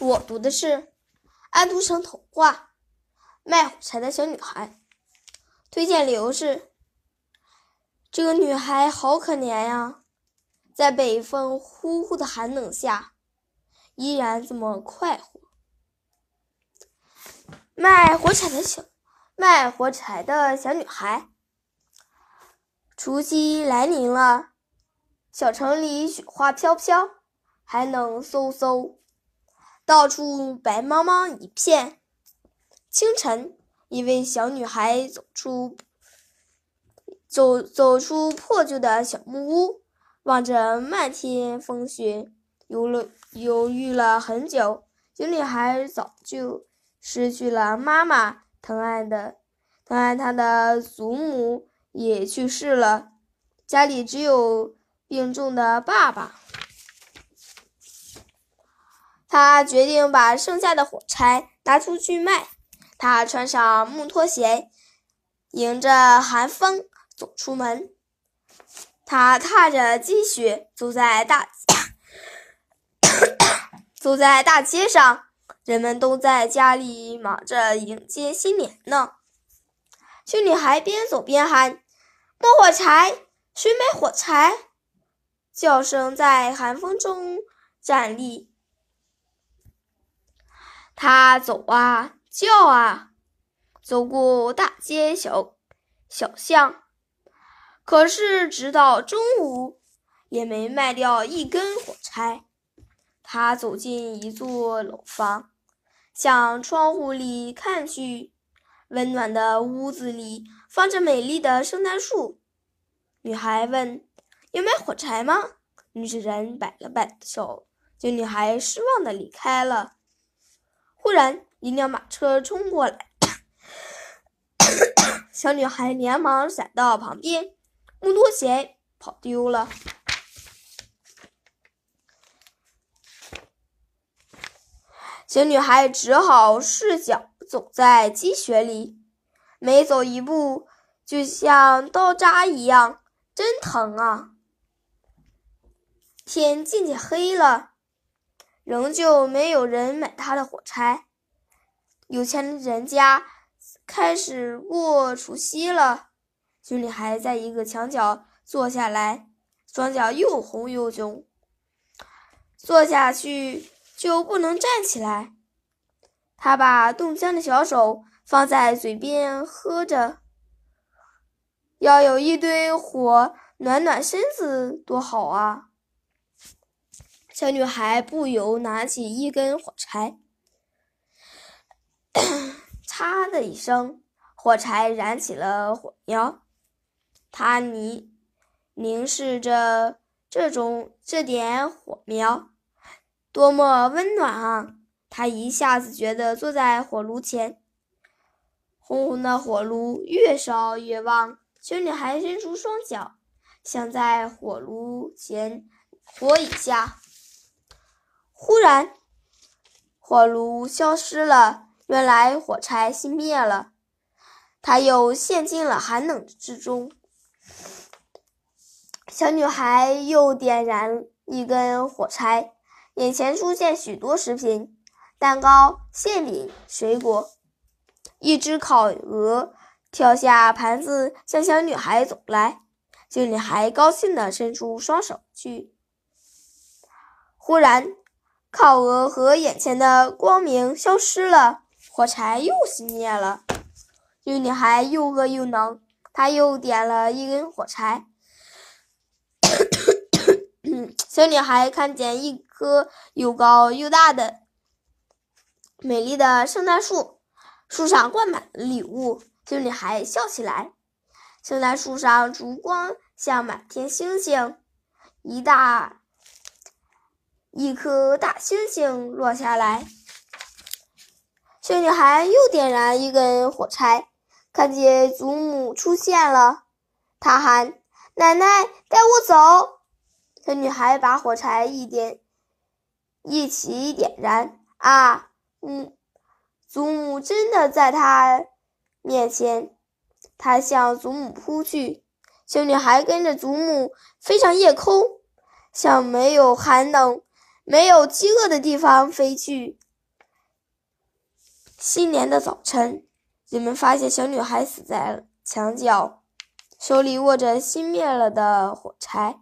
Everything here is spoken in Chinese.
我读的是《安徒生童话》《卖火柴的小女孩》，推荐理由是：这个女孩好可怜呀，在北风呼呼的寒冷下，依然这么快活。卖火柴的小卖火柴的小女孩。除夕来临了，小城里雪花飘飘，还冷飕飕，到处白茫茫一片。清晨，一位小女孩走出走走出破旧的小木屋，望着漫天风雪，犹了犹豫了很久。小女孩早就失去了妈妈，疼爱的疼爱她的祖母。也去世了，家里只有病重的爸爸。他决定把剩下的火柴拿出去卖。他穿上木拖鞋，迎着寒风走出门。他踏着积雪，走在大走在大街上，人们都在家里忙着迎接新年呢。小女孩边走边喊：“摸火柴，谁买火柴？”叫声在寒风中站立。她走啊，叫啊，走过大街小小巷，可是直到中午也没卖掉一根火柴。她走进一座楼房，向窗户里看去。温暖的屋子里放着美丽的圣诞树。女孩问：“有买火柴吗？”女主人摆了摆手，就女孩失望的离开了。突然，一辆马车冲过来，小女孩连忙闪到旁边，木拖鞋跑丢了。小女孩只好赤脚。走在积雪里，每走一步就像刀扎一样，真疼啊！天渐渐黑了，仍旧没有人买她的火柴。有钱人家开始过除夕了。小女孩在一个墙角坐下来，双脚又红又肿，坐下去就不能站起来。他把冻僵的小手放在嘴边喝着，要有一堆火暖暖身子多好啊！小女孩不由拿起一根火柴，嚓 的一声，火柴燃起了火苗。她凝凝视着这种这点火苗，多么温暖啊！她一下子觉得坐在火炉前，红红的火炉越烧越旺。小女孩伸出双脚，想在火炉前活一下。忽然，火炉消失了，原来火柴熄灭了。她又陷进了寒冷之中。小女孩又点燃一根火柴，眼前出现许多食品。蛋糕、馅饼、水果，一只烤鹅跳下盘子，向小女孩走来。小女孩高兴地伸出双手去。忽然，烤鹅和眼前的光明消失了，火柴又熄灭了。小女孩又饿又冷，她又点了一根火柴。小女孩看见一棵又高又大的。美丽的圣诞树，树上挂满了礼物。小女孩笑起来。圣诞树上烛光像满天星星，一大一颗大星星落下来。小女孩又点燃一根火柴，看见祖母出现了，她喊：“奶奶，带我走！”小女孩把火柴一点一起点燃。啊！嗯，祖母真的在她面前，她向祖母扑去。小女孩跟着祖母飞上夜空，像没有寒冷、没有饥饿的地方飞去。新年的早晨，人们发现小女孩死在墙角，手里握着熄灭了的火柴。